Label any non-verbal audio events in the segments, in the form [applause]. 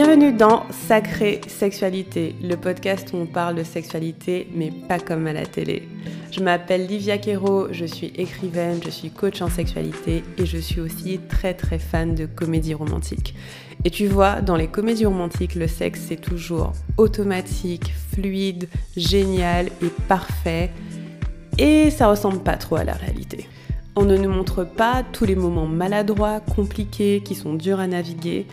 Bienvenue dans Sacrée Sexualité, le podcast où on parle de sexualité, mais pas comme à la télé. Je m'appelle Livia Quero, je suis écrivaine, je suis coach en sexualité et je suis aussi très très fan de comédie romantique. Et tu vois, dans les comédies romantiques, le sexe c'est toujours automatique, fluide, génial et parfait. Et ça ressemble pas trop à la réalité. On ne nous montre pas tous les moments maladroits, compliqués, qui sont durs à naviguer.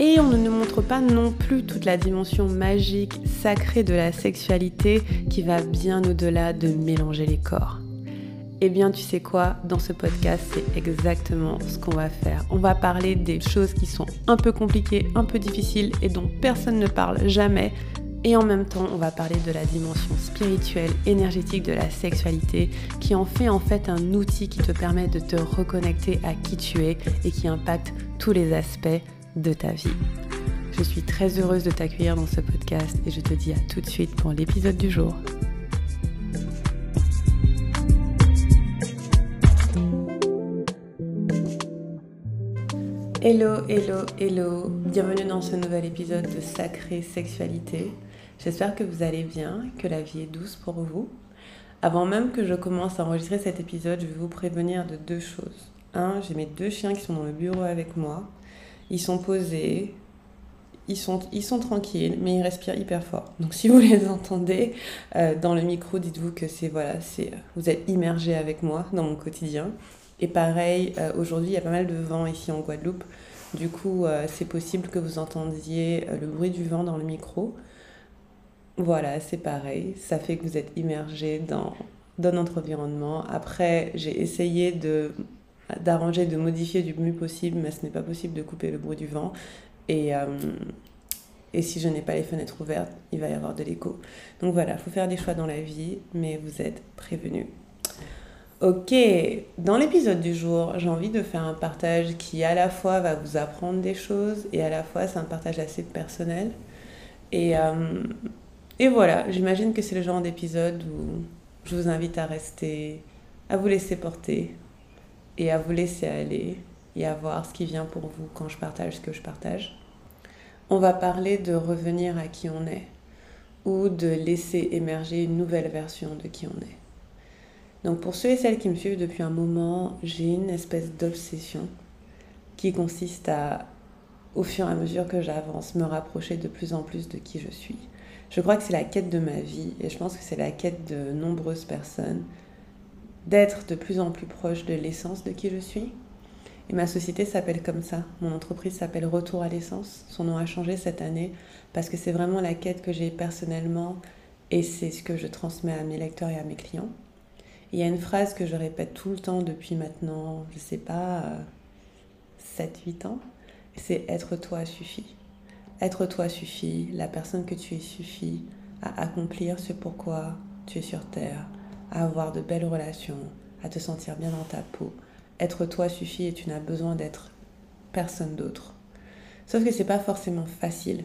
Et on ne nous montre pas non plus toute la dimension magique, sacrée de la sexualité qui va bien au-delà de mélanger les corps. Eh bien, tu sais quoi, dans ce podcast, c'est exactement ce qu'on va faire. On va parler des choses qui sont un peu compliquées, un peu difficiles et dont personne ne parle jamais. Et en même temps, on va parler de la dimension spirituelle, énergétique de la sexualité, qui en fait en fait un outil qui te permet de te reconnecter à qui tu es et qui impacte tous les aspects de ta vie. Je suis très heureuse de t'accueillir dans ce podcast et je te dis à tout de suite pour l'épisode du jour. Hello, hello, hello, bienvenue dans ce nouvel épisode de Sacrée Sexualité. J'espère que vous allez bien, que la vie est douce pour vous. Avant même que je commence à enregistrer cet épisode, je vais vous prévenir de deux choses. Un, j'ai mes deux chiens qui sont dans le bureau avec moi ils sont posés, ils sont, ils sont tranquilles, mais ils respirent hyper fort. Donc si vous [laughs] les entendez euh, dans le micro, dites-vous que c'est voilà, c'est vous êtes immergé avec moi dans mon quotidien. Et pareil, euh, aujourd'hui il y a pas mal de vent ici en Guadeloupe. Du coup, euh, c'est possible que vous entendiez le bruit du vent dans le micro. Voilà, c'est pareil. Ça fait que vous êtes immergé dans, dans notre environnement. Après, j'ai essayé de d'arranger, de modifier du mieux possible, mais ce n'est pas possible de couper le bruit du vent. Et, euh, et si je n'ai pas les fenêtres ouvertes, il va y avoir de l'écho. Donc voilà, il faut faire des choix dans la vie, mais vous êtes prévenus. Ok, dans l'épisode du jour, j'ai envie de faire un partage qui à la fois va vous apprendre des choses et à la fois c'est un partage assez personnel. Et, euh, et voilà, j'imagine que c'est le genre d'épisode où je vous invite à rester, à vous laisser porter, et à vous laisser aller et à voir ce qui vient pour vous quand je partage ce que je partage. On va parler de revenir à qui on est ou de laisser émerger une nouvelle version de qui on est. Donc pour ceux et celles qui me suivent depuis un moment, j'ai une espèce d'obsession qui consiste à, au fur et à mesure que j'avance, me rapprocher de plus en plus de qui je suis. Je crois que c'est la quête de ma vie et je pense que c'est la quête de nombreuses personnes d'être de plus en plus proche de l'essence de qui je suis. Et ma société s'appelle comme ça. Mon entreprise s'appelle Retour à l'essence. Son nom a changé cette année parce que c'est vraiment la quête que j'ai personnellement et c'est ce que je transmets à mes lecteurs et à mes clients. Il y a une phrase que je répète tout le temps depuis maintenant, je sais pas, 7-8 ans, c'est être toi suffit. Être toi suffit, la personne que tu es suffit à accomplir ce pourquoi tu es sur Terre, à avoir de belles relations, à te sentir bien dans ta peau. Être toi suffit et tu n'as besoin d'être personne d'autre. Sauf que c'est pas forcément facile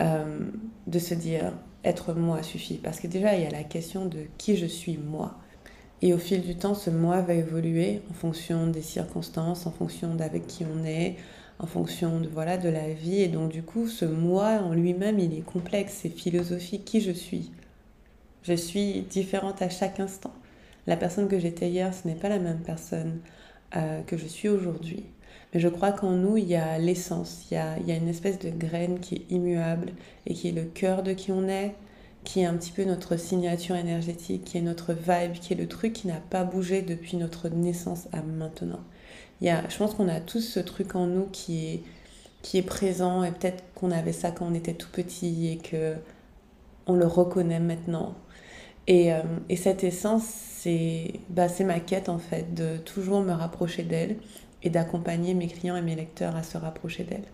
euh, de se dire être moi suffit parce que déjà il y a la question de qui je suis moi. Et au fil du temps, ce moi va évoluer en fonction des circonstances, en fonction d'avec qui on est, en fonction de voilà de la vie. Et donc du coup, ce moi en lui-même, il est complexe, c'est philosophique. Qui je suis? Je suis différente à chaque instant. La personne que j'étais hier, ce n'est pas la même personne euh, que je suis aujourd'hui. Mais je crois qu'en nous, il y a l'essence, il il y a une espèce de graine qui est immuable et qui est le cœur de qui on est, qui est un petit peu notre signature énergétique, qui est notre vibe, qui est le truc qui n'a pas bougé depuis notre naissance à maintenant. Il y a, je pense qu'on a tous ce truc en nous qui est, qui est présent et peut-être qu'on avait ça quand on était tout petit et que on le reconnaît maintenant. Euh, et, cette essence, bah, c'est ma quête en fait, de toujours me rapprocher d'elle et d'accompagner mes clients et mes lecteurs à se rapprocher d'elle.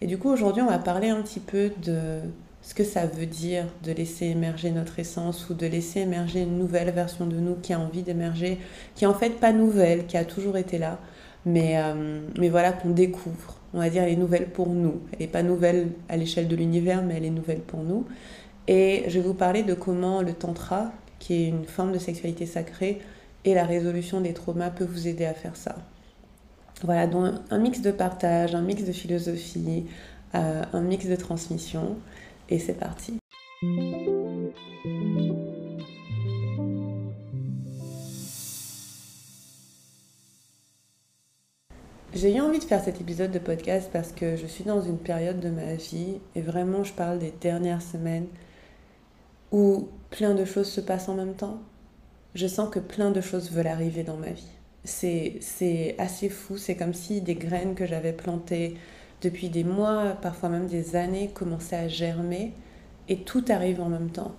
Et du coup, aujourd'hui, on va parler un petit peu de ce que ça veut dire de laisser émerger notre essence ou de laisser émerger une nouvelle version de nous qui a envie d'émerger, qui est en fait pas nouvelle, qui a toujours été là, mais, euh, voilà qu'on découvre. On va dire elle est nouvelle pour nous. Elle n'est pas nouvelle à l'échelle de l'univers, mais elle est nouvelle pour nous. Et je vais vous parler de comment le tantra, qui est une forme de sexualité sacrée, et la résolution des traumas peut vous aider à faire ça. Voilà, donc un mix de partage, un mix de philosophie, un mix de transmission. Et c'est parti. J'ai eu envie de faire cet épisode de podcast parce que je suis dans une période de ma vie et vraiment je parle des dernières semaines où plein de choses se passent en même temps. Je sens que plein de choses veulent arriver dans ma vie. C'est assez fou, c'est comme si des graines que j'avais plantées depuis des mois, parfois même des années, commençaient à germer et tout arrive en même temps.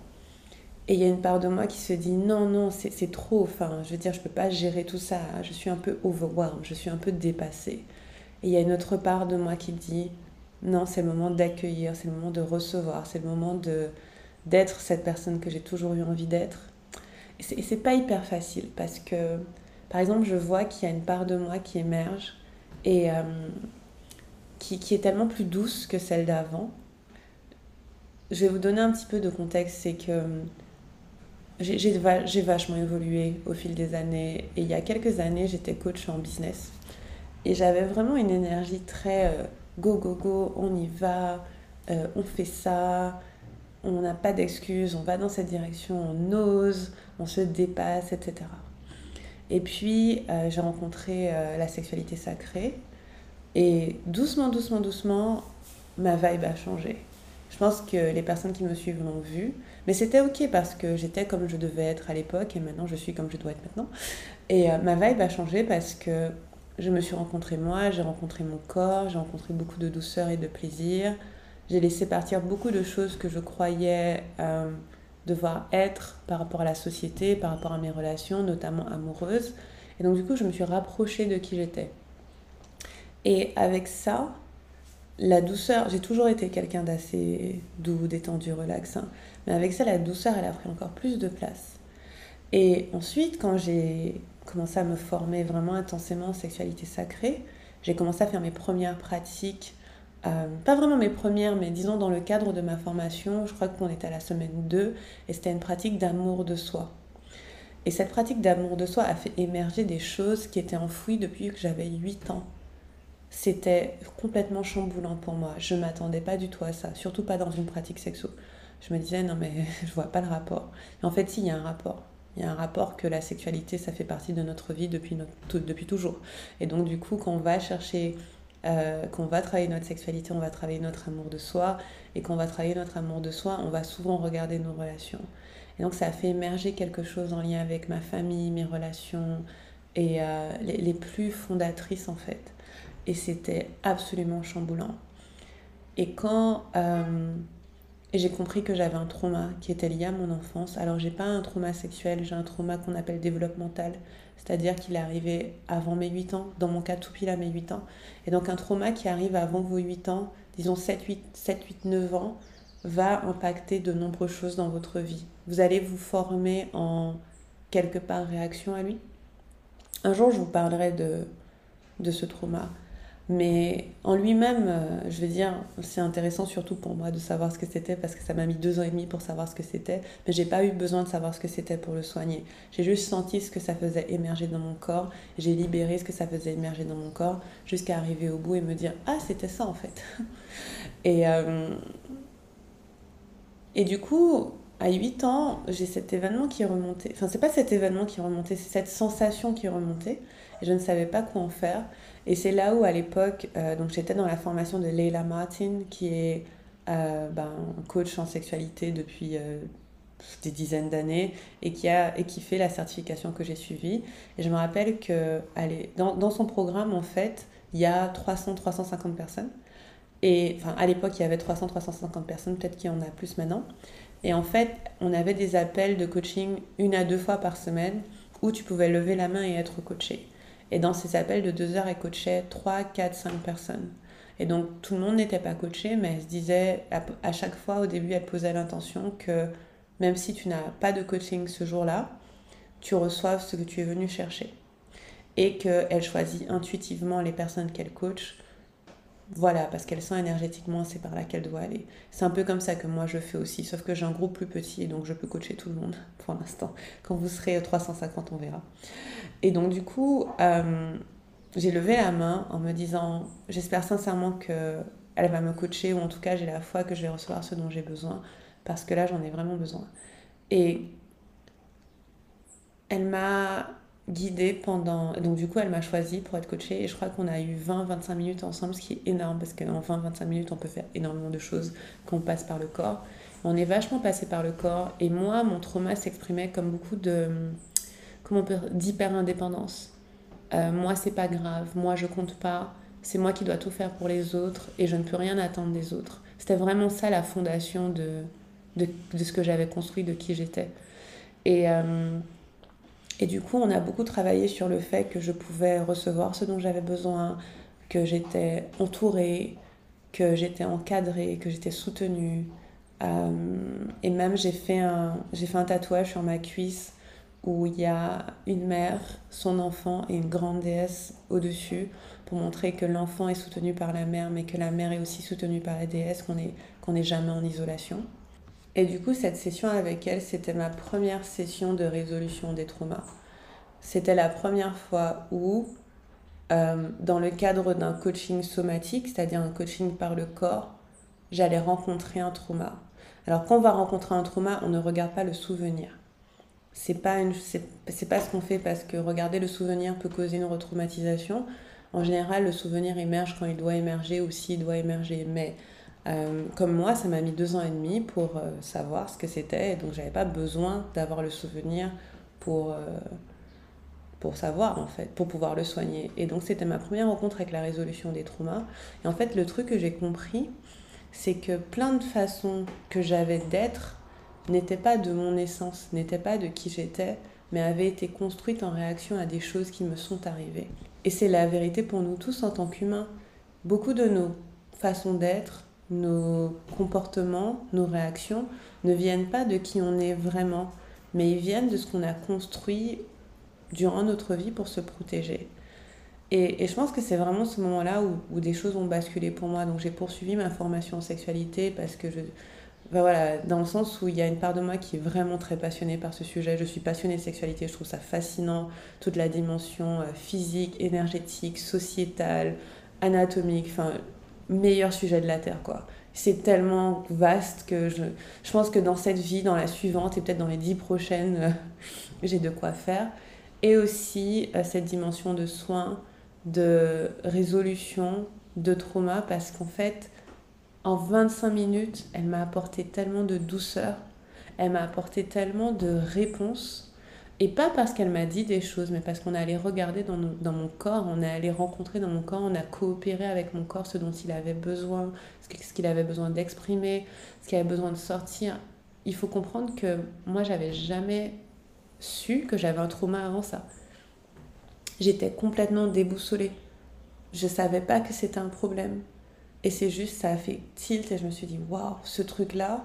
Et il y a une part de moi qui se dit non, non, c'est trop. Enfin, je veux dire, je ne peux pas gérer tout ça. Je suis un peu overwhelmed, je suis un peu dépassée. Et il y a une autre part de moi qui dit non, c'est le moment d'accueillir, c'est le moment de recevoir, c'est le moment de d'être cette personne que j'ai toujours eu envie d'être. Et c'est pas hyper facile parce que, par exemple, je vois qu'il y a une part de moi qui émerge et euh, qui, qui est tellement plus douce que celle d'avant. Je vais vous donner un petit peu de contexte, c'est que j'ai vachement évolué au fil des années. Et il y a quelques années, j'étais coach en business. Et j'avais vraiment une énergie très euh, go, go, go, on y va, euh, on fait ça, on n'a pas d'excuses, on va dans cette direction, on ose, on se dépasse, etc. Et puis, euh, j'ai rencontré la sexualité sacrée. Et doucement, doucement, doucement, ma vibe a changé. Je pense que les personnes qui me suivent l'ont vu. Mais c'était ok parce que j'étais comme je devais être à l'époque et maintenant je suis comme je dois être maintenant. Et euh, ma vibe a changé parce que je me suis rencontrée moi, j'ai rencontré mon corps, j'ai rencontré beaucoup de douceur et de plaisir. J'ai laissé partir beaucoup de choses que je croyais euh, devoir être par rapport à la société, par rapport à mes relations, notamment amoureuses. Et donc du coup, je me suis rapprochée de qui j'étais. Et avec ça, la douceur, j'ai toujours été quelqu'un d'assez doux, détendu, relax. Hein. Mais avec ça, la douceur, elle a pris encore plus de place. Et ensuite, quand j'ai commencé à me former vraiment intensément en sexualité sacrée, j'ai commencé à faire mes premières pratiques. Euh, pas vraiment mes premières, mais disons dans le cadre de ma formation, je crois qu'on était à la semaine 2, et c'était une pratique d'amour de soi. Et cette pratique d'amour de soi a fait émerger des choses qui étaient enfouies depuis que j'avais 8 ans c'était complètement chamboulant pour moi. Je m'attendais pas du tout à ça, surtout pas dans une pratique sexo. Je me disais, non, mais [laughs] je vois pas le rapport. en fait, si, il y a un rapport. Il y a un rapport que la sexualité, ça fait partie de notre vie depuis, notre, depuis toujours. Et donc, du coup, quand on va chercher, euh, qu'on va travailler notre sexualité, on va travailler notre amour de soi. Et quand on va travailler notre amour de soi, on va souvent regarder nos relations. Et donc, ça a fait émerger quelque chose en lien avec ma famille, mes relations, et euh, les, les plus fondatrices, en fait et c'était absolument chamboulant. Et quand euh, j'ai compris que j'avais un trauma qui était lié à mon enfance, alors j'ai pas un trauma sexuel, j'ai un trauma qu'on appelle développemental, c'est-à-dire qu'il est arrivé avant mes 8 ans, dans mon cas tout pile à mes 8 ans. Et donc un trauma qui arrive avant vos 8 ans, disons 7, 8, 7, 8, 9 ans, va impacter de nombreuses choses dans votre vie. Vous allez vous former en quelque part réaction à lui? Un jour, je vous parlerai de, de ce trauma. Mais en lui-même, euh, je veux dire, c'est intéressant surtout pour moi de savoir ce que c'était parce que ça m'a mis deux ans et demi pour savoir ce que c'était. Mais j'ai pas eu besoin de savoir ce que c'était pour le soigner. J'ai juste senti ce que ça faisait émerger dans mon corps. J'ai libéré ce que ça faisait émerger dans mon corps jusqu'à arriver au bout et me dire ah c'était ça en fait. [laughs] et euh, et du coup, à 8 ans, j'ai cet événement qui est remonté. Enfin, c'est pas cet événement qui est remonté, c'est cette sensation qui est remontée. Et je ne savais pas quoi en faire. Et c'est là où, à l'époque, euh, donc j'étais dans la formation de Leila Martin, qui est euh, ben, coach en sexualité depuis euh, des dizaines d'années et qui, fait la certification que j'ai suivie. Et je me rappelle que allez, dans, dans son programme, en fait, il y a 300-350 personnes. Et enfin, à l'époque, il y avait 300-350 personnes, peut-être qu'il y en a plus maintenant. Et en fait, on avait des appels de coaching une à deux fois par semaine où tu pouvais lever la main et être coaché. Et dans ces appels de deux heures, elle coachait 3, 4, 5 personnes. Et donc tout le monde n'était pas coaché, mais elle se disait, à chaque fois au début, elle posait l'intention que même si tu n'as pas de coaching ce jour-là, tu reçoives ce que tu es venu chercher. Et qu'elle choisit intuitivement les personnes qu'elle coach voilà, parce qu'elle sent énergétiquement c'est par là qu'elle doit aller. C'est un peu comme ça que moi je fais aussi, sauf que j'ai un groupe plus petit et donc je peux coacher tout le monde [laughs] pour l'instant. Quand vous serez 350, on verra. Et donc du coup, euh, j'ai levé la main en me disant, j'espère sincèrement que elle va me coacher, ou en tout cas, j'ai la foi que je vais recevoir ce dont j'ai besoin, parce que là, j'en ai vraiment besoin. Et elle m'a guidée pendant. Donc, du coup, elle m'a choisi pour être coachée, et je crois qu'on a eu 20-25 minutes ensemble, ce qui est énorme, parce qu'en 20-25 minutes, on peut faire énormément de choses quand on passe par le corps. On est vachement passé par le corps, et moi, mon trauma s'exprimait comme beaucoup de. Comment on peut d'hyper-indépendance. Euh, moi, c'est pas grave, moi, je compte pas c'est moi qui dois tout faire pour les autres et je ne peux rien attendre des autres. C'était vraiment ça la fondation de, de, de ce que j'avais construit, de qui j'étais. Et, euh, et du coup, on a beaucoup travaillé sur le fait que je pouvais recevoir ce dont j'avais besoin, que j'étais entourée, que j'étais encadrée, que j'étais soutenue. Euh, et même, j'ai fait, un, j'ai fait un tatouage sur ma cuisse où il y a une mère, son enfant et une grande déesse au-dessus pour montrer que l'enfant est soutenu par la mère, mais que la mère est aussi soutenue par la déesse, qu'on n'est qu'on jamais en isolation. Et du coup, cette session avec elle, c'était ma première session de résolution des traumas. C'était la première fois où, euh, dans le cadre d'un coaching somatique, c'est-à-dire un coaching par le corps, j'allais rencontrer un trauma. Alors quand on va rencontrer un trauma, on ne regarde pas le souvenir. C'est pas une, pas ce qu'on fait parce que regarder le souvenir peut causer une retraumatisation. En général, le souvenir émerge quand il doit émerger ou s'il doit émerger. Mais euh, comme moi, ça m'a mis deux ans et demi pour euh, savoir ce que c'était. Donc, j'avais pas besoin d'avoir le souvenir pour, euh, pour savoir, en fait, pour pouvoir le soigner. Et donc, c'était ma première rencontre avec la résolution des traumas. Et en fait, le truc que j'ai compris, c'est que plein de façons que j'avais d'être n'étaient pas de mon essence, n'étaient pas de qui j'étais, mais avaient été construites en réaction à des choses qui me sont arrivées. Et c'est la vérité pour nous tous en tant qu'humains. Beaucoup de nos façons d'être, nos comportements, nos réactions ne viennent pas de qui on est vraiment, mais ils viennent de ce qu'on a construit durant notre vie pour se protéger. Et, je pense que c'est vraiment ce moment-là où, des choses ont basculé pour moi. Donc j'ai poursuivi ma formation en sexualité parce que je, voilà, dans le sens où il y a une part de moi qui est vraiment très passionnée par ce sujet. Je suis passionnée de sexualité, je trouve ça fascinant, toute la dimension euh, physique, énergétique, sociétale, anatomique, meilleur sujet de la Terre, quoi. C'est tellement vaste que je, je pense que dans cette vie, dans la suivante et peut-être dans les dix prochaines, euh, [laughs] j'ai de quoi faire. Et aussi euh, cette dimension de soins, de résolution, de trauma, parce qu'en fait, en 25 minutes, elle m'a apporté tellement de douceur, elle m'a apporté tellement de réponses. Et pas parce qu'elle m'a dit des choses, mais parce qu'on est allé regarder dans, mon corps, on est allé rencontrer dans mon corps, on a coopéré avec mon corps ce dont il avait besoin, ce qu'il avait besoin d'exprimer, ce qu'il avait besoin de sortir. Il faut comprendre que moi, j'avais jamais su que j'avais un trauma avant ça. J'étais complètement déboussolée. Je savais pas que c'était un problème. Et c'est juste, ça a fait tilt et je me suis dit, waouh, ce truc-là,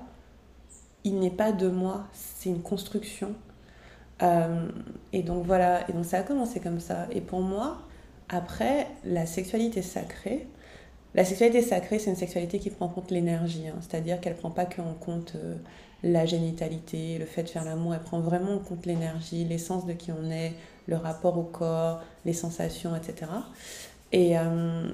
il n'est pas de moi, c'est une construction. Euh, et donc voilà, et donc ça a commencé comme ça. Et pour moi, après, la sexualité sacrée, la sexualité sacrée, c'est une sexualité qui prend en compte l'énergie, hein. c'est-à-dire qu'elle prend pas que en compte euh, la génitalité, le fait de faire l'amour, elle prend vraiment en compte l'énergie, l'essence de qui on est, le rapport au corps, les sensations, etc. Et, euh,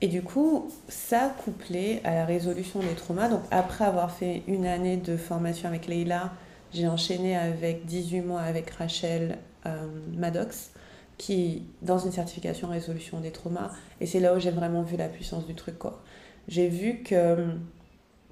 et du coup, ça couplé à la résolution des traumas, donc après avoir fait une année de formation avec Leila, j'ai enchaîné avec 18 mois avec Rachel euh, Maddox, qui dans une certification résolution des traumas, et c'est là où j'ai vraiment vu la puissance du truc. quoi. J'ai vu que,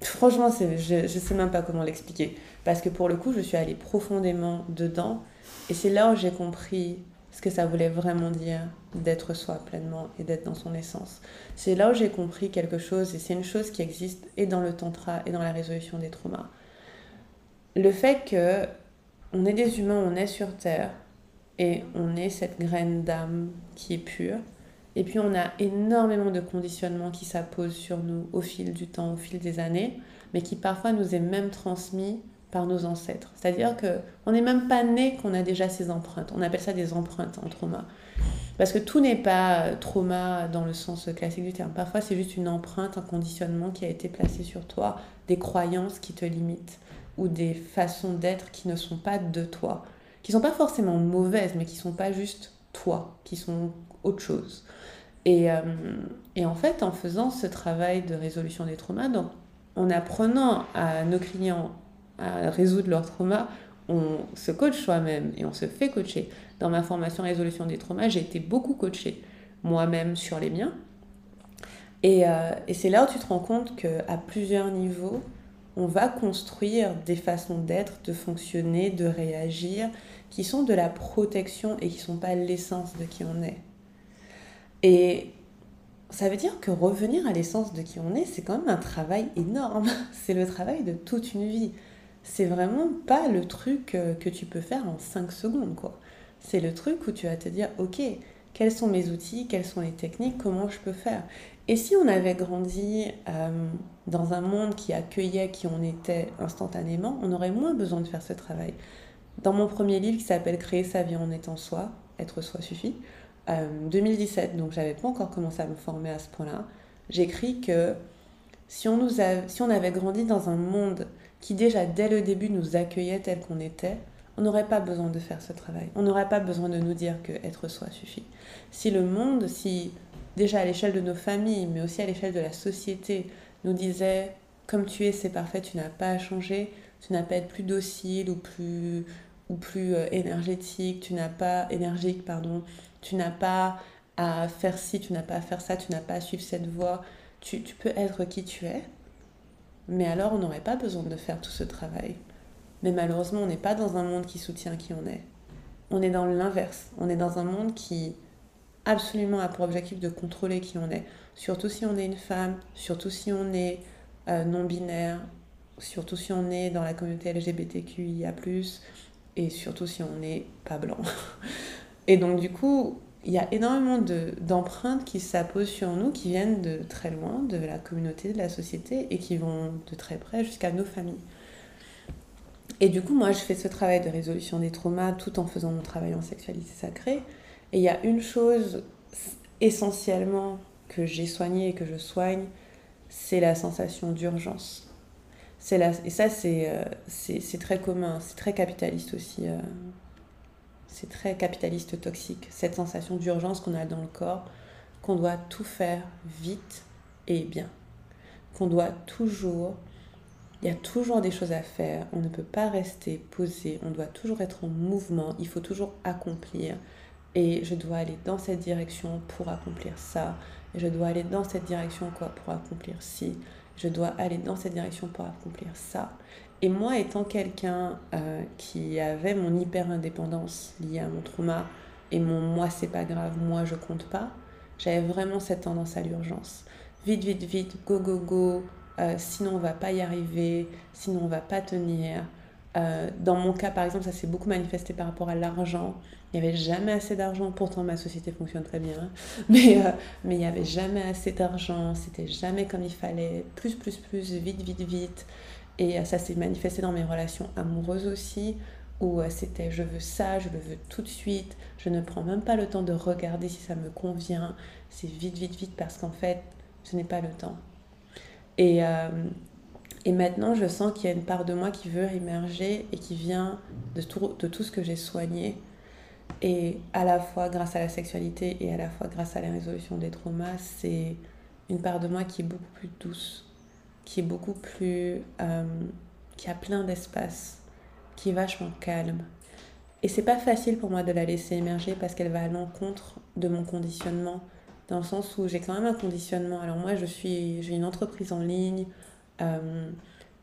franchement, je ne sais même pas comment l'expliquer, parce que pour le coup, je suis allée profondément dedans, et c'est là où j'ai compris ce que ça voulait vraiment dire d'être soi pleinement et d'être dans son essence. C'est là où j'ai compris quelque chose, et c'est une chose qui existe et dans le tantra et dans la résolution des traumas. Le fait que on est des humains, on est sur Terre, et on est cette graine d'âme qui est pure, et puis on a énormément de conditionnements qui s'apposent sur nous au fil du temps, au fil des années, mais qui parfois nous est même transmis par nos ancêtres. C'est-à-dire qu'on n'est même pas né qu'on a déjà ces empreintes. On appelle ça des empreintes en trauma. Parce que tout n'est pas trauma dans le sens classique du terme. Parfois, c'est juste une empreinte, un conditionnement qui a été placé sur toi, des croyances qui te limitent ou des façons d'être qui ne sont pas de toi, qui sont pas forcément mauvaises, mais qui sont pas juste toi, qui sont autre chose. Et, euh, en fait, en faisant ce travail de résolution des traumas, en apprenant à nos clients à résoudre leurs traumas, on se coach soi-même et on se fait coacher. Dans ma formation résolution des traumas, j'ai été beaucoup coachée moi-même sur les miens. Et, euh, et c'est là où tu te rends compte qu'à plusieurs niveaux, on va construire des façons d'être, de fonctionner, de réagir, qui sont de la protection et qui ne sont pas l'essence de qui on est. Et ça veut dire que revenir à l'essence de qui on est, c'est quand même un travail énorme. [laughs] C'est le travail de toute une vie. C'est vraiment pas le truc euh, que tu peux faire en 5 secondes, quoi. C'est le truc où tu vas te dire, ok, quels sont mes outils, quelles sont les techniques, comment je peux faire. Et si on avait grandi euh, dans un monde qui accueillait qui on était instantanément, on aurait moins besoin de faire ce travail. Dans mon premier livre qui s'appelle Créer sa vie en étant soi, être soi suffit, 2017, euh, donc j'avais pas encore commencé à me former à ce point-là, j'écris que si on, nous si on avait grandi dans un monde qui déjà dès le début nous accueillait tel qu'on était, on n'aurait pas besoin de faire ce travail. On n'aurait pas besoin de nous dire que être soi suffit. Si le monde, si déjà à l'échelle de nos familles, mais aussi à l'échelle de la société, nous disait comme tu es, c'est parfait, tu n'as pas à changer, tu n'as pas à être plus docile ou plus ou plus euh, énergétique, tu n'as pas énergique pardon, tu n'as pas à faire ci, tu n'as pas à faire ça, tu n'as pas à suivre cette voie, tu, tu peux être qui tu es. Mais alors on n'aurait pas besoin de faire tout ce travail. Mais malheureusement, on n'est pas dans un monde qui soutient qui on est. On est dans l'inverse. On est dans un monde qui absolument a pour objectif de contrôler qui on est. Surtout si on est une femme, surtout si on est euh, non-binaire, surtout si on est dans la communauté LGBTQIA, et surtout si on n'est pas blanc. [laughs] et donc, du coup, il y a énormément d'empreintes qui s'apposent sur nous, qui viennent de très loin, de la communauté, de la société, et qui vont de très près jusqu'à nos familles. Et du coup, moi, je fais ce travail de résolution des traumas tout en faisant mon travail en sexualité sacrée. Et il y a une chose essentiellement que j'ai soignée et que je soigne, c'est la sensation d'urgence. C'est la... Et ça, c'est, euh, c'est, très commun, c'est très capitaliste aussi. Euh, c'est très capitaliste toxique, cette sensation d'urgence qu'on a dans le corps, qu'on doit tout faire vite et bien. Qu'on doit toujours il y a toujours des choses à faire, on ne peut pas rester posé, on doit toujours être en mouvement, il faut toujours accomplir. Et je dois aller dans cette direction pour accomplir ça. Et je dois aller dans cette direction quoi pour accomplir ci. Je dois aller dans cette direction pour accomplir ça. Et moi, étant quelqu'un euh, qui avait mon hyper-indépendance liée à mon trauma et mon moi, c'est pas grave, moi, je compte pas, j'avais vraiment cette tendance à l'urgence. Vite, vite, vite, go, go, go, euh, sinon on va pas y arriver, sinon on va pas tenir. Euh, dans mon cas, par exemple, ça s'est beaucoup manifesté par rapport à l'argent. Il n'y avait jamais assez d'argent, pourtant ma société fonctionne très bien, [laughs] mais, euh, mais il n'y avait jamais assez d'argent, c'était jamais comme il fallait, plus, plus, plus, vite, vite, vite. Et ça s'est manifesté dans mes relations amoureuses aussi, où c'était je veux ça, je le veux tout de suite, je ne prends même pas le temps de regarder si ça me convient, c'est vite, vite, vite, parce qu'en fait, je n'ai pas le temps. Et, euh, et maintenant, je sens qu'il y a une part de moi qui veut émerger et qui vient de tout, ce que j'ai soigné. Et à la fois grâce à la sexualité et à la fois grâce à la résolution des traumas, c'est une part de moi qui est beaucoup plus douce, qui est beaucoup plus. Euh, qui a plein d'espace, qui est vachement calme. Et c'est pas facile pour moi de la laisser émerger parce qu'elle va à l'encontre de mon conditionnement dans le sens où j'ai quand même un conditionnement. Alors moi, je suis, j'ai une entreprise en ligne. Il euh,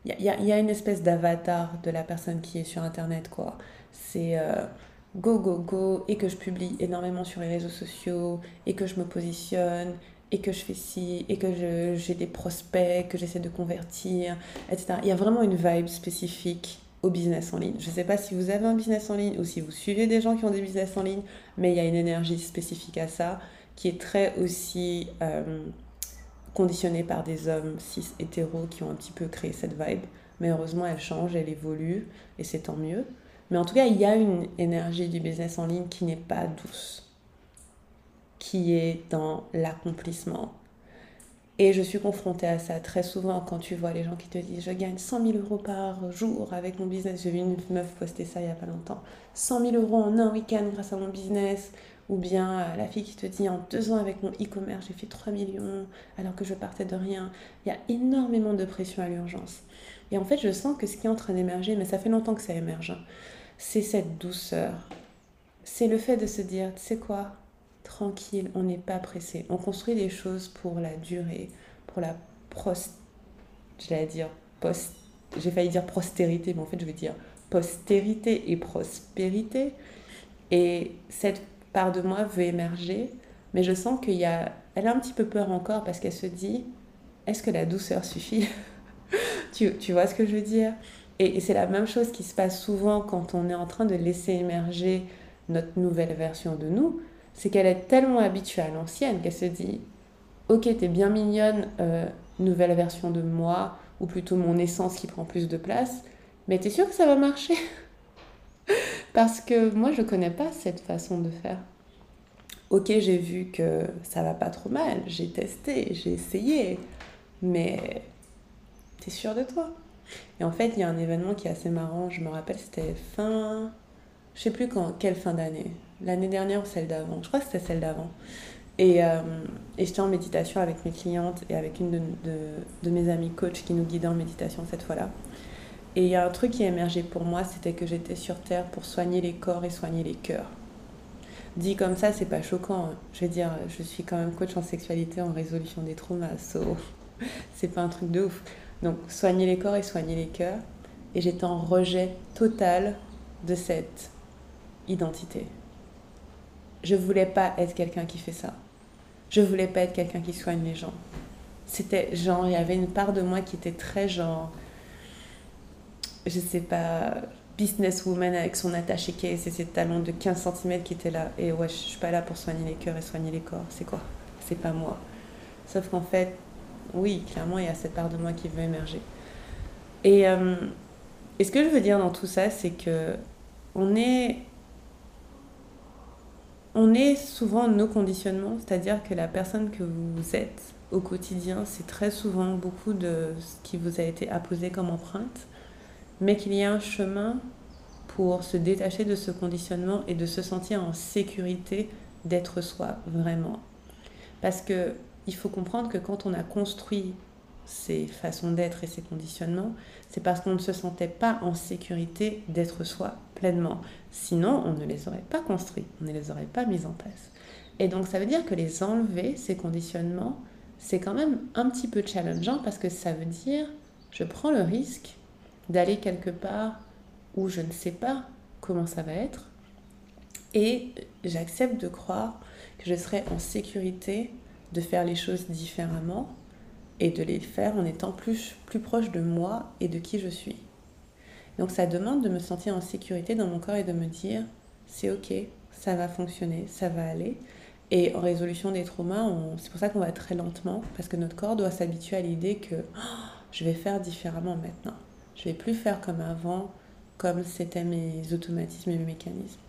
y, a, une espèce d'avatar de la personne qui est sur Internet, quoi. C'est euh, go, go, go, et que je publie énormément sur les réseaux sociaux, et que je me positionne, et que je fais ci, et que j'ai des prospects, que j'essaie de convertir, etc. Il y a vraiment une vibe spécifique au business en ligne. Je ne sais pas si vous avez un business en ligne ou si vous suivez des gens qui ont des business en ligne, mais il y a une énergie spécifique à ça qui est très aussi euh, conditionnée par des hommes cis hétéros qui ont un petit peu créé cette vibe. Mais heureusement, elle change, elle évolue, et c'est tant mieux. Mais en tout cas, il y a une énergie du business en ligne qui n'est pas douce, qui est dans l'accomplissement. Et je suis confrontée à ça très souvent quand tu vois les gens qui te disent je gagne 100 000 euros par jour avec mon business. J'ai vu une meuf poster ça il n'y a pas longtemps. 100 000 euros en un week-end grâce à mon business ou bien euh, la fille qui te dit en deux ans avec mon e-commerce, j'ai fait 3 millions alors que je partais de rien. Il y a énormément de pression à l'urgence. Et en fait, je sens que ce qui est en train d'émerger, mais ça fait longtemps que ça émerge, c'est cette douceur. C'est le fait de se dire, tu sais quoi, tranquille, on n'est pas pressé. On construit des choses pour la durée, pour la prost... J'allais dire post... J'ai failli dire prostérité, mais en fait, je veux dire postérité et prospérité. Et cette part de moi veut émerger, mais je sens qu'il y a, elle a un petit peu peur encore parce qu'elle se dit, est-ce que la douceur suffit [laughs] tu, tu, vois ce que je veux dire? Et, c'est la même chose qui se passe souvent quand on est en train de laisser émerger notre nouvelle version de nous, c'est qu'elle est tellement habituée à l'ancienne qu'elle se dit, ok, t'es bien mignonne, euh, nouvelle version de moi, ou plutôt mon essence qui prend plus de place, mais t'es sûr que ça va marcher? Parce que moi, je connais pas cette façon de faire. Ok, j'ai vu que ça va pas trop mal, j'ai testé, j'ai essayé, mais t'es sûr de toi? Et en fait, il y a un événement qui est assez marrant, je me rappelle, c'était fin. Je sais plus quand, quelle fin d'année. L'année dernière ou celle d'avant. Je crois que c'était celle d'avant. Et, euh, et j'étais en méditation avec mes clientes et avec une de, de, de mes amies coach qui nous guidait en méditation cette fois-là. Et il y a un truc qui a émergé pour moi, c'était que j'étais sur Terre pour soigner les corps et soigner les cœurs. Dit comme ça, c'est pas choquant. Hein. Je veux dire, je suis quand même coach en sexualité, en résolution des traumas, so [laughs] c'est pas un truc de ouf. Donc, soigner les corps et soigner les cœurs. Et j'étais en rejet total de cette identité. Je voulais pas être quelqu'un qui fait ça. Je voulais pas être quelqu'un qui soigne les gens. C'était genre, il y avait une part de moi qui était très genre je sais pas, businesswoman avec son attaché case et ses talons de 15 cm qui étaient là. Et ouais, je suis pas là pour soigner les cœurs et soigner les corps. C'est quoi? C'est pas moi. Sauf qu'en fait, oui, clairement, il y a cette part de moi qui veut émerger. Et, euh, et ce que je veux dire dans tout ça, c'est que on est, on est souvent nos conditionnements, c'est-à-dire que la personne que vous êtes au quotidien, c'est très souvent beaucoup de ce qui vous a été apposé comme empreinte mais qu'il y a un chemin pour se détacher de ce conditionnement et de se sentir en sécurité d'être soi vraiment. Parce que il faut comprendre que quand on a construit ces façons d'être et ces conditionnements, c'est parce qu'on ne se sentait pas en sécurité d'être soi pleinement. Sinon, on ne les aurait pas construits, on ne les aurait pas mis en place. Et donc ça veut dire que les enlever, ces conditionnements, c'est quand même un petit peu challengeant parce que ça veut dire je prends le risque d'aller quelque part où je ne sais pas comment ça va être. Et j'accepte de croire que je serai en sécurité de faire les choses différemment et de les faire en étant plus, plus proche de moi et de qui je suis. Donc ça demande de me sentir en sécurité dans mon corps et de me dire c'est ok, ça va fonctionner, ça va aller. Et en résolution des traumas, c'est pour ça qu'on va très lentement, parce que notre corps doit s'habituer à l'idée que oh, je vais faire différemment maintenant. Je vais plus faire comme avant, comme c'était mes automatismes et mes mécanismes.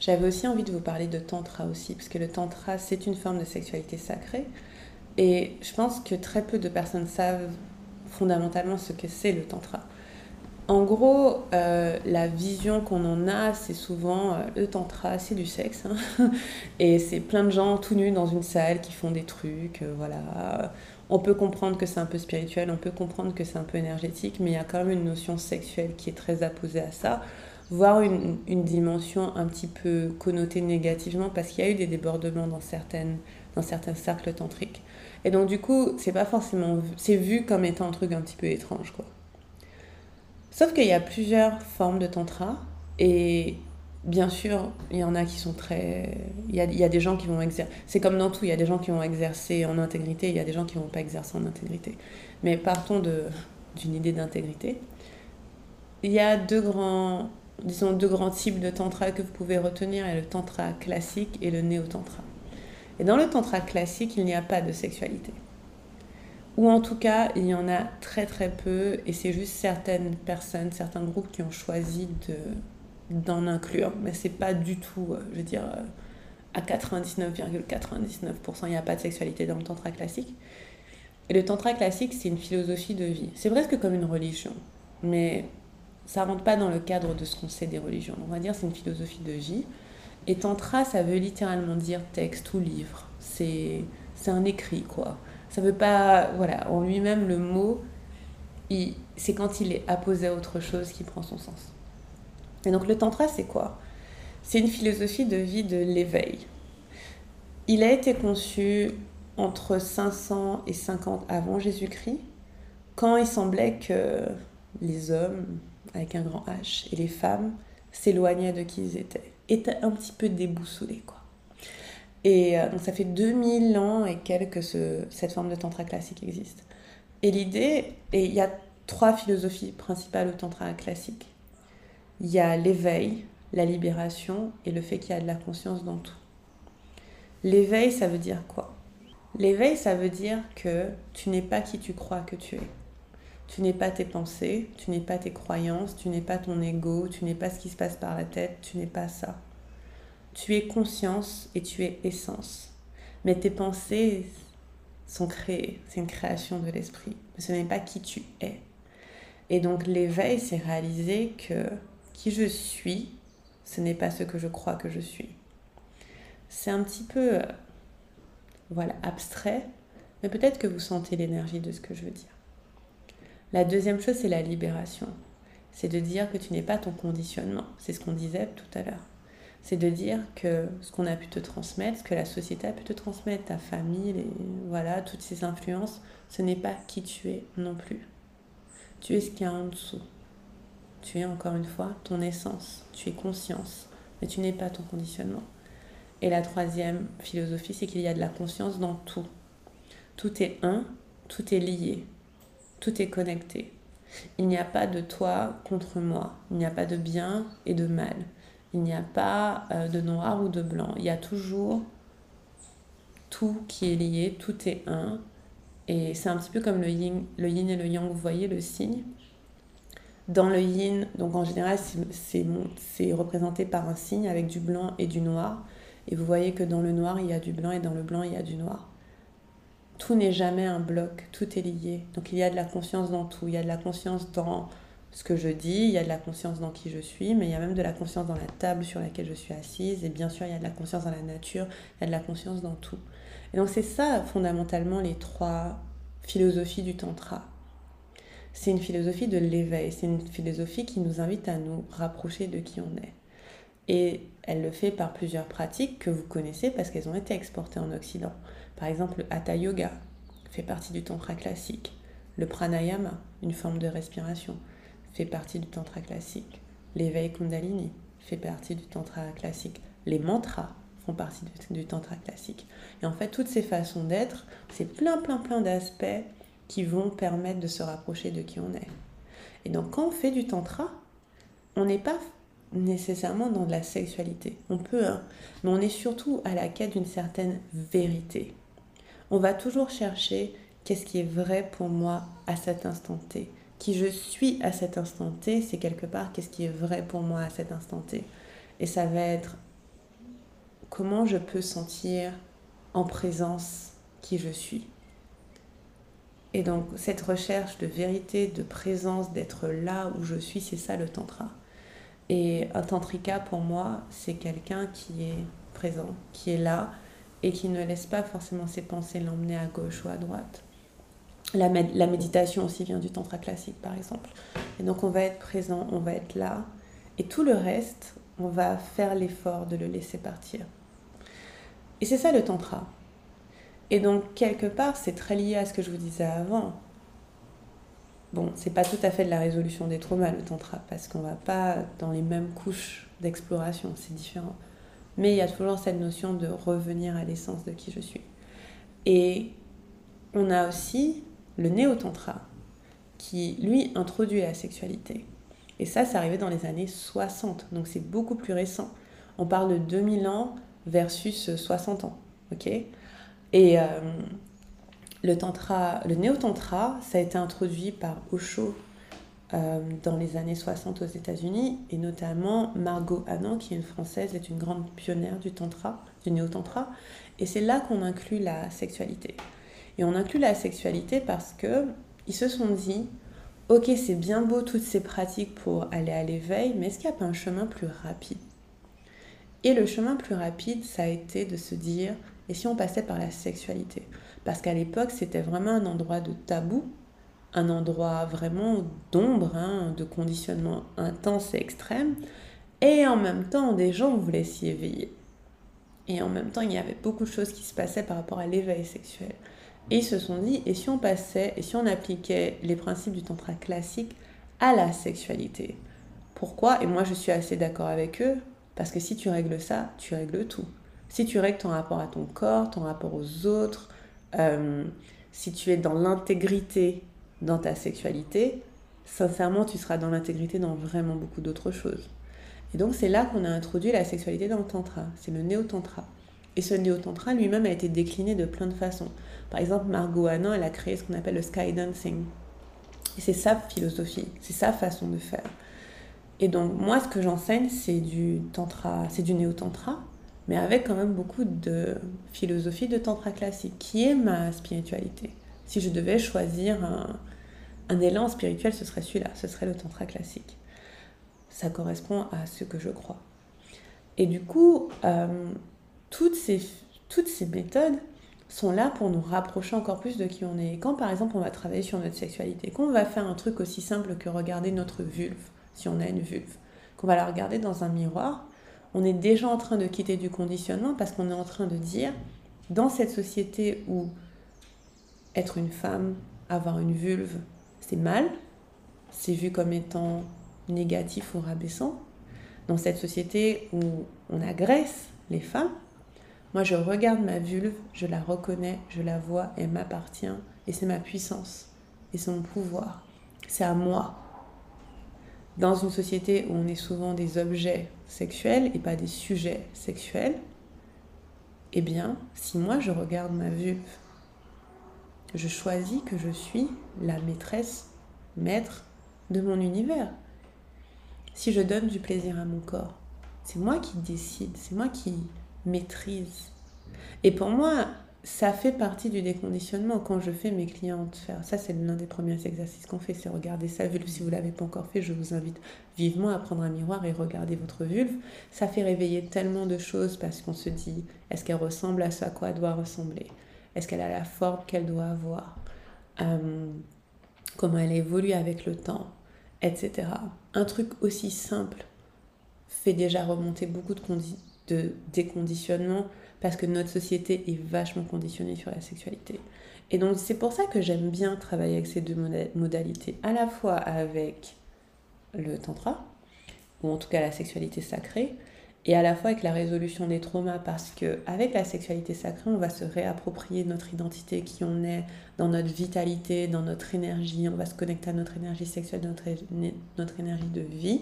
J'avais aussi envie de vous parler de tantra aussi, parce que le tantra, c'est une forme de sexualité sacrée. Et je pense que très peu de personnes savent fondamentalement ce que c'est le tantra. En gros, euh, la vision qu'on en a, c'est souvent euh, le tantra, c'est du sexe. Hein. [laughs] et c'est plein de gens tout nus dans une salle qui font des trucs. Euh, voilà. On peut comprendre que c'est un peu spirituel, on peut comprendre que c'est un peu énergétique, mais il y a quand même une notion sexuelle qui est très apposée à ça, voire une, dimension un petit peu connotée négativement parce qu'il y a eu des débordements dans, dans certains cercles tantriques. Et donc, du coup, c'est pas forcément. C'est vu comme étant un truc un petit peu étrange, quoi. Sauf qu'il y a plusieurs formes de tantra et bien sûr, il y en a qui sont très. Il y a, des gens qui vont exercer. C'est comme dans tout, il y a des gens qui vont exercer en intégrité, il y a des gens qui vont pas exercer en intégrité. Mais partons d'une idée d'intégrité. Il y a deux grands, disons, deux grands types de tantra que vous pouvez retenir il y a le tantra classique et le néo-tantra. Et dans le tantra classique, il n'y a pas de sexualité. Ou en tout cas, il y en a très très peu et c'est juste certaines personnes, certains groupes qui ont choisi d'en inclure. Mais c'est pas du tout, euh, je veux dire, euh, à 99,99%, il n'y a pas de sexualité dans le tantra classique. Et le tantra classique, c'est une philosophie de vie. C'est presque comme une religion. mais ça rentre pas dans le cadre de ce qu'on sait des religions. On va dire c'est une philosophie de vie. Et tantra, ça veut littéralement dire texte ou livre. C'est un écrit, quoi. Ça veut pas... Voilà, en lui-même, le mot, c'est quand il est apposé à autre chose qui prend son sens. Et donc le tantra, c'est quoi? C'est une philosophie de vie de l'éveil. Il a été conçu entre 500 et 50 avant Jésus-Christ, quand il semblait que les hommes, avec un grand H, et les femmes s'éloignaient de qui ils étaient, étaient un petit peu déboussolés, quoi. Et euh, donc ça fait 2000 ans et quelques que cette forme de tantra classique existe. Et l'idée, et il y a trois philosophies principales au tantra classique. Il y a l'éveil, la libération et le fait qu'il y a de la conscience dans tout. L'éveil, ça veut dire quoi? L'éveil, ça veut dire que tu n'es pas qui tu crois que tu es. Tu n'es pas tes pensées, tu n'es pas tes croyances, tu n'es pas ton ego, tu n'es pas ce qui se passe par la tête, tu n'es pas ça. Tu es conscience et tu es essence. Mais tes pensées sont créées, c'est une création de l'esprit. Ce n'est pas qui tu es. Et donc l'éveil, c'est réaliser que qui je suis, ce n'est pas ce que je crois que je suis. C'est un petit peu euh, voilà, abstrait, mais peut-être que vous sentez l'énergie de ce que je veux dire. La deuxième chose, c'est la libération. C'est de dire que tu n'es pas ton conditionnement. C'est ce qu'on disait tout à l'heure. C'est de dire que ce qu'on a pu te transmettre, ce que la société a pu te transmettre, ta famille, les, voilà, toutes ces influences, ce n'est pas qui tu es non plus. Tu es ce qu'il y a en dessous. Tu es encore une fois ton essence, tu es conscience, mais tu n'es pas ton conditionnement. Et la troisième philosophie, c'est qu'il y a de la conscience dans tout. Tout est un, tout est lié, tout est connecté. Il n'y a pas de toi contre moi, il n'y a pas de bien et de mal, il n'y a pas euh, de noir ou de blanc, il y a toujours tout qui est lié, tout est un. Et c'est un petit peu comme le yin, le yin et le yang, vous voyez le signe? Dans le yin, donc en général, c'est représenté par un signe avec du blanc et du noir. Et vous voyez que dans le noir, il y a du blanc et dans le blanc, il y a du noir. Tout n'est jamais un bloc, tout est lié. Donc il y a de la conscience dans tout. Il y a de la conscience dans ce que je dis, il y a de la conscience dans qui je suis, mais il y a même de la conscience dans la table sur laquelle je suis assise. Et bien sûr, il y a de la conscience dans la nature, il y a de la conscience dans tout. Et donc c'est ça fondamentalement les trois philosophies du tantra. C'est une philosophie de l'éveil, c'est une philosophie qui nous invite à nous rapprocher de qui on est. Et elle le fait par plusieurs pratiques que vous connaissez parce qu'elles ont été exportées en Occident. Par exemple, le Hatha Yoga fait partie du Tantra classique. Le Pranayama, une forme de respiration, fait partie du Tantra classique. L'éveil Kundalini fait partie du Tantra classique. Les mantras font partie du, Tantra classique. Et en fait, toutes ces façons d'être, c'est plein, plein, plein d'aspects qui vont permettre de se rapprocher de qui on est. Et donc, quand on fait du Tantra, on n'est pas nécessairement dans de la sexualité. On peut, hein, mais on est surtout à la quête d'une certaine vérité. On va toujours chercher qu'est-ce qui est vrai pour moi à cet instant T. Qui je suis à cet instant T, c'est quelque part qu'est-ce qui est vrai pour moi à cet instant T. Et ça va être comment je peux sentir en présence qui je suis. Et donc cette recherche de vérité, de présence, d'être là où je suis, c'est ça le tantra. Et un tantrika, pour moi, c'est quelqu'un qui est présent, qui est là et qui ne laisse pas forcément ses pensées l'emmener à gauche ou à droite. La, la, méditation aussi vient du tantra classique, par exemple. Et donc, on va être présent, on va être là. Et tout le reste, on va faire l'effort de le laisser partir. Et c'est ça le tantra. Et donc, quelque part, c'est très lié à ce que je vous disais avant. Bon, c'est pas tout à fait de la résolution des traumas le tantra, parce qu'on va pas dans les mêmes couches d'exploration, c'est différent. Mais il y a toujours cette notion de revenir à l'essence de qui je suis. Et on a aussi le néo-tantra, qui lui introduit la sexualité. Et ça, c'est arrivé dans les années 60, donc c'est beaucoup plus récent. On parle de 2000 ans versus 60 ans, ok? Et euh, le, tantra, le néo-tantra, ça a été introduit par Osho euh, dans les années 60 aux États-Unis, et notamment Margot Anand, qui est une française, est une grande pionnière du tantra, du néo-tantra, et c'est là qu'on inclut la sexualité. Et on inclut la sexualité parce que ils se sont dit, ok, c'est bien beau toutes ces pratiques pour aller à l'éveil, mais est-ce qu'il n'y a pas un chemin plus rapide? Et le chemin plus rapide, ça a été de se dire, et si on passait par la sexualité? Parce qu'à l'époque, c'était vraiment un endroit de tabou, un endroit vraiment d'ombre, hein, de conditionnement intense et extrême, et en même temps, des gens voulaient s'y éveiller. Et en même temps, il y avait beaucoup de choses qui se passaient par rapport à l'éveil sexuel. Et ils se sont dit, et si on passait, et si on appliquait les principes du tantra classique à la sexualité? Pourquoi? Et moi, je suis assez d'accord avec eux, parce que si tu règles ça, tu règles tout. Si tu règles ton rapport à ton corps, ton rapport aux autres, euh, si tu es dans l'intégrité dans ta sexualité, sincèrement, tu seras dans l'intégrité dans vraiment beaucoup d'autres choses. Et donc, c'est là qu'on a introduit la sexualité dans le tantra. C'est le néo-tantra. Et ce néo-tantra lui-même a été décliné de plein de façons. Par exemple, Margot Hanan, elle a créé ce qu'on appelle le sky dancing. C'est sa philosophie, c'est sa façon de faire. Et donc, moi, ce que j'enseigne, c'est du tantra, c'est du néo-tantra, mais avec quand même beaucoup de philosophie de tantra classique, qui est ma spiritualité. Si je devais choisir un, un élan spirituel, ce serait celui-là, ce serait le tantra classique. Ça correspond à ce que je crois. Et du coup, euh, toutes ces, toutes ces méthodes sont là pour nous rapprocher encore plus de qui on est. quand par exemple on va travailler sur notre sexualité, qu'on va faire un truc aussi simple que regarder notre vulve, si on a une vulve, qu'on va la regarder dans un miroir, on est déjà en train de quitter du conditionnement parce qu'on est en train de dire, dans cette société où être une femme, avoir une vulve, c'est mal, c'est vu comme étant négatif ou rabaissant, dans cette société où on agresse les femmes, moi, je regarde ma vulve, je la reconnais, je la vois, elle m'appartient, et c'est ma puissance, et c'est mon pouvoir. C'est à moi. Dans une société où on est souvent des objets sexuels et pas des sujets sexuels, eh bien, si moi je regarde ma vulve, je choisis que je suis la maîtresse, maître de mon univers. Si je donne du plaisir à mon corps, c'est moi qui décide, c'est moi qui maîtrise. Et pour moi, ça fait partie du déconditionnement quand je fais mes clientes faire. Ça, c'est l'un des premiers exercices qu'on fait, c'est regarder sa vulve. Si vous ne l'avez pas encore fait, je vous invite vivement à prendre un miroir et regarder votre vulve. Ça fait réveiller tellement de choses parce qu'on se dit, est-ce qu'elle ressemble à ce à quoi elle doit ressembler? Est-ce qu'elle a la forme qu'elle doit avoir? Euh, Comment elle évolue avec le temps Etc. Un truc aussi simple fait déjà remonter beaucoup de, de déconditionnement parce que notre société est vachement conditionnée sur la sexualité. Et donc c'est pour ça que j'aime bien travailler avec ces deux modalités, à la fois avec le tantra, ou en tout cas la sexualité sacrée, et à la fois avec la résolution des traumas, parce que avec la sexualité sacrée, on va se réapproprier notre identité, qui on est, dans notre vitalité, dans notre énergie, on va se connecter à notre énergie sexuelle, notre, notre énergie de vie.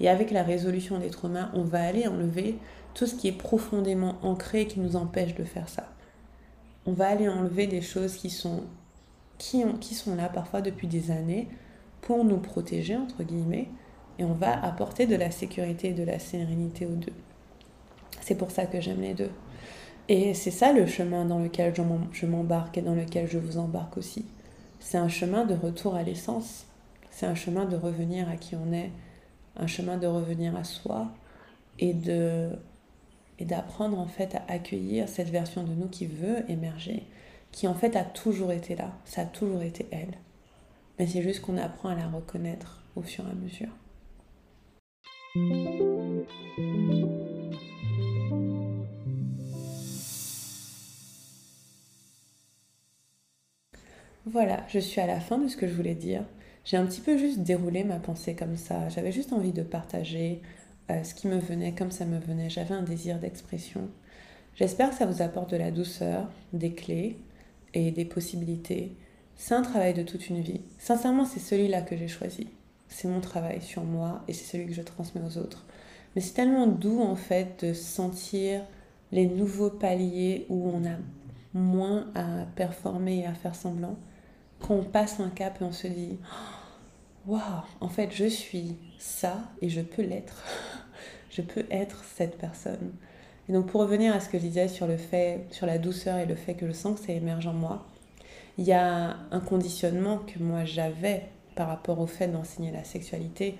Et avec la résolution des traumas, on va aller enlever tout ce qui est profondément ancré et qui nous empêche de faire ça. On va aller enlever des choses qui sont, qui, qui sont là parfois depuis des années pour nous protéger, entre guillemets, et on va apporter de la sécurité et de la sérénité aux deux. C'est pour ça que j'aime les deux. Et c'est ça le chemin dans lequel je m'embarque et dans lequel je vous embarque aussi. C'est un chemin de retour à l'essence. C'est un chemin de revenir à qui on est, un chemin de revenir à soi et de et d'apprendre en fait à accueillir cette version de nous qui veut émerger, qui en fait a toujours été là, ça a toujours été elle. Mais c'est juste qu'on apprend à la reconnaître au fur et à mesure. Voilà, je suis à la fin de ce que je voulais dire. J'ai un petit peu juste déroulé ma pensée comme ça. J'avais juste envie de partager euh, ce qui me venait comme ça me venait. J'avais un désir d'expression. J'espère que ça vous apporte de la douceur, des clés et des possibilités. C'est un travail de toute une vie. Sincèrement, c'est celui-là que j'ai choisi. C'est mon travail sur moi et c'est celui que je transmets aux autres. Mais c'est tellement doux en fait de sentir les nouveaux paliers où on a moins à performer et à faire semblant, qu'on passe un cap et on se dit [gasps] waouh, en fait, je suis ça et je peux l'être. [laughs] je peux être cette personne. Et donc, pour revenir à ce que je disais sur le fait, sur la douceur et le fait que je sens que ça émerge en moi, il y a un conditionnement que moi j'avais par rapport au fait d'enseigner la sexualité,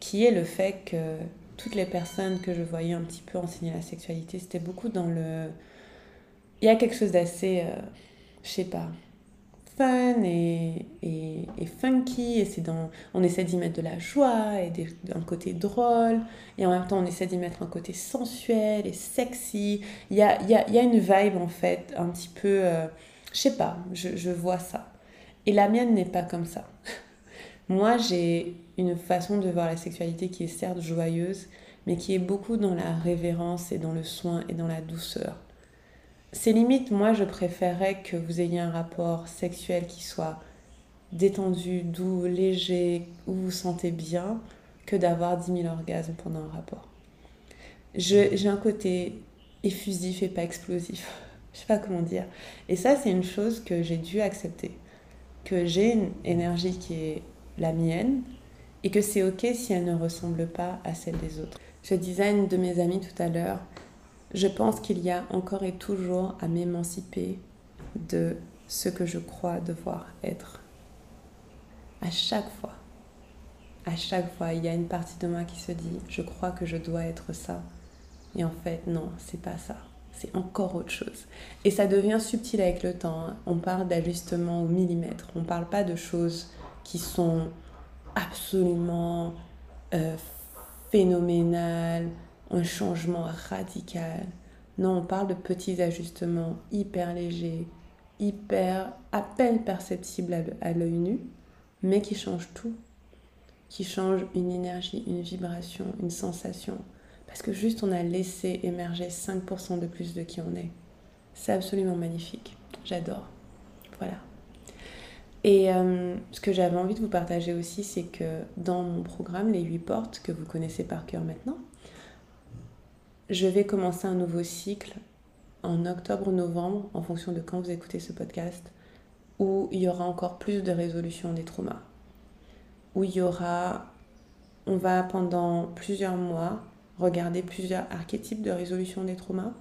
qui est le fait que toutes les personnes que je voyais un petit peu enseigner la sexualité, c'était beaucoup dans le... Il y a quelque chose d'assez, euh, je sais pas, fun et, et, funky, et c'est dans... On essaie d'y mettre de la joie et d'un côté drôle, et en même temps on essaie d'y mettre un côté sensuel et sexy. Il y a, y, a, y a, une vibe en fait, un petit peu... Euh, je sais pas, je vois ça. Et la mienne n'est pas comme ça. [laughs] Moi, j'ai une façon de voir la sexualité qui est certes joyeuse, mais qui est beaucoup dans la révérence et dans le soin et dans la douceur. C'est limite, moi, je préférerais que vous ayez un rapport sexuel qui soit détendu, doux, léger, où vous vous sentez bien, que d'avoir 10 000 orgasmes pendant un rapport. J'ai un côté effusif et pas explosif. [laughs] Je sais pas comment dire. Et ça, c'est une chose que j'ai dû accepter. Que j'ai une énergie qui est la mienne et que c'est ok si elle ne ressemble pas à celle des autres. Je une de mes amies tout à l'heure, je pense qu'il y a encore et toujours à m'émanciper de ce que je crois devoir être. À chaque fois, à chaque fois, il y a une partie de moi qui se dit, je crois que je dois être ça. Et en fait, non, c'est pas ça. C'est encore autre chose. Et ça devient subtil avec le temps. Hein. On parle d'ajustement au millimètre. On parle pas de choses qui sont absolument euh, phénoménales, un changement radical. Non, on parle de petits ajustements hyper légers, hyper à peine perceptibles à l'œil nu, mais qui changent tout. Qui changent une énergie, une vibration, une sensation. Parce que juste on a laissé émerger 5% de plus de qui on est. C'est absolument magnifique. J'adore. Voilà. Et euh, ce que j'avais envie de vous partager aussi, c'est que dans mon programme Les 8 portes, que vous connaissez par cœur maintenant, je vais commencer un nouveau cycle en octobre ou novembre, en fonction de quand vous écoutez ce podcast, où il y aura encore plus de résolution des traumas. Où il y aura, on va pendant plusieurs mois regarder plusieurs archétypes de résolution des traumas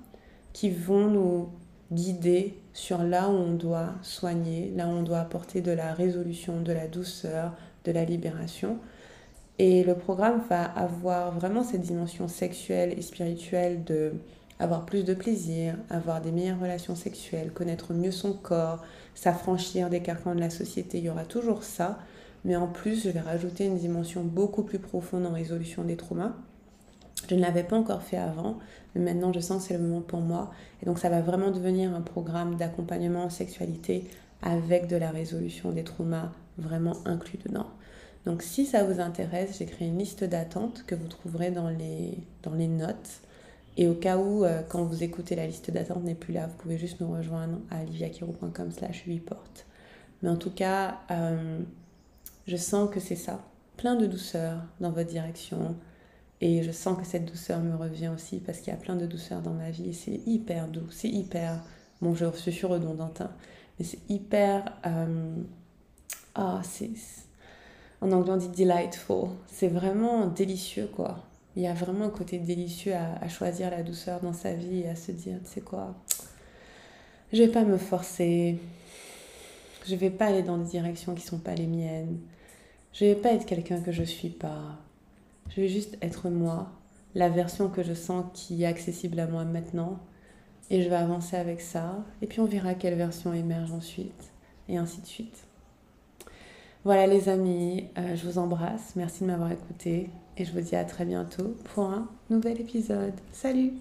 qui vont nous guider sur là où on doit soigner, là où on doit apporter de la résolution, de la douceur, de la libération. Et le programme va avoir vraiment cette dimension sexuelle et spirituelle de avoir plus de plaisir, avoir des meilleures relations sexuelles, connaître mieux son corps, s'affranchir des carcans de la société. Il y aura toujours ça, mais en plus, je vais rajouter une dimension beaucoup plus profonde en résolution des traumas. Je ne l'avais pas encore fait avant, mais maintenant je sens que c'est le moment pour moi. Et donc ça va vraiment devenir un programme d'accompagnement en sexualité avec de la résolution des traumas vraiment inclus dedans. Donc si ça vous intéresse, j'ai créé une liste d'attente que vous trouverez dans les, dans les notes. Et au cas où, euh, quand vous écoutez la liste d'attente n'est plus là, vous pouvez juste nous rejoindre à liviakiro.com slash 8 portes. Mais en tout cas, euh, je sens que c'est ça. Plein de douceur dans votre direction, et je sens que cette douceur me revient aussi parce qu'il y a plein de douceur dans ma vie. C'est hyper doux, c'est hyper. Bon, je suis redondante, hein, mais c'est hyper. Euh, ah, c'est. En anglais, on dit delightful. C'est vraiment délicieux, quoi. Il y a vraiment un côté délicieux à, choisir la douceur dans sa vie et à se dire, tu sais quoi, je vais pas me forcer. Je vais pas aller dans des directions qui sont pas les miennes. Je vais pas être quelqu'un que je suis pas je vais juste être moi, la version que je sens qui est accessible à moi maintenant. Et je vais avancer avec ça. Et puis on verra quelle version émerge ensuite. Et ainsi de suite. Voilà les amis, euh, je vous embrasse. Merci de m'avoir écouté. Et je vous dis à très bientôt pour un nouvel épisode. Salut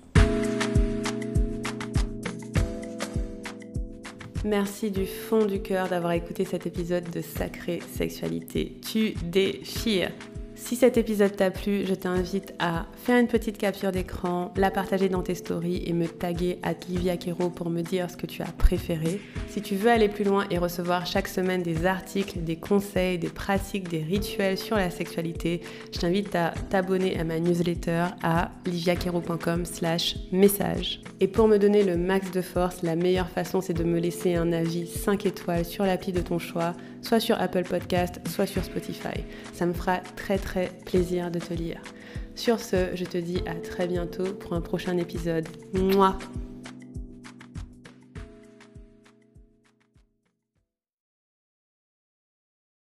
Merci du fond du cœur d'avoir écouté cet épisode de Sacrée Sexualité. Tu déchires si cet épisode t'a plu, je t'invite à faire une petite capture d'écran, la partager dans tes stories et me taguer à Livia Kero pour me dire ce que tu as préféré. Si tu veux aller plus loin et recevoir chaque semaine des articles, des conseils, des pratiques, des rituels sur la sexualité, je t'invite à t'abonner à ma newsletter à liviakero.com slash message. Et pour me donner le max de force, la meilleure façon c'est de me laisser un avis 5 étoiles sur l'appli de ton choix, soit sur Apple Podcast, soit sur Spotify. Ça me fera très très plaisir de te lire. Sur ce, je te dis à très bientôt pour un prochain épisode. Moi.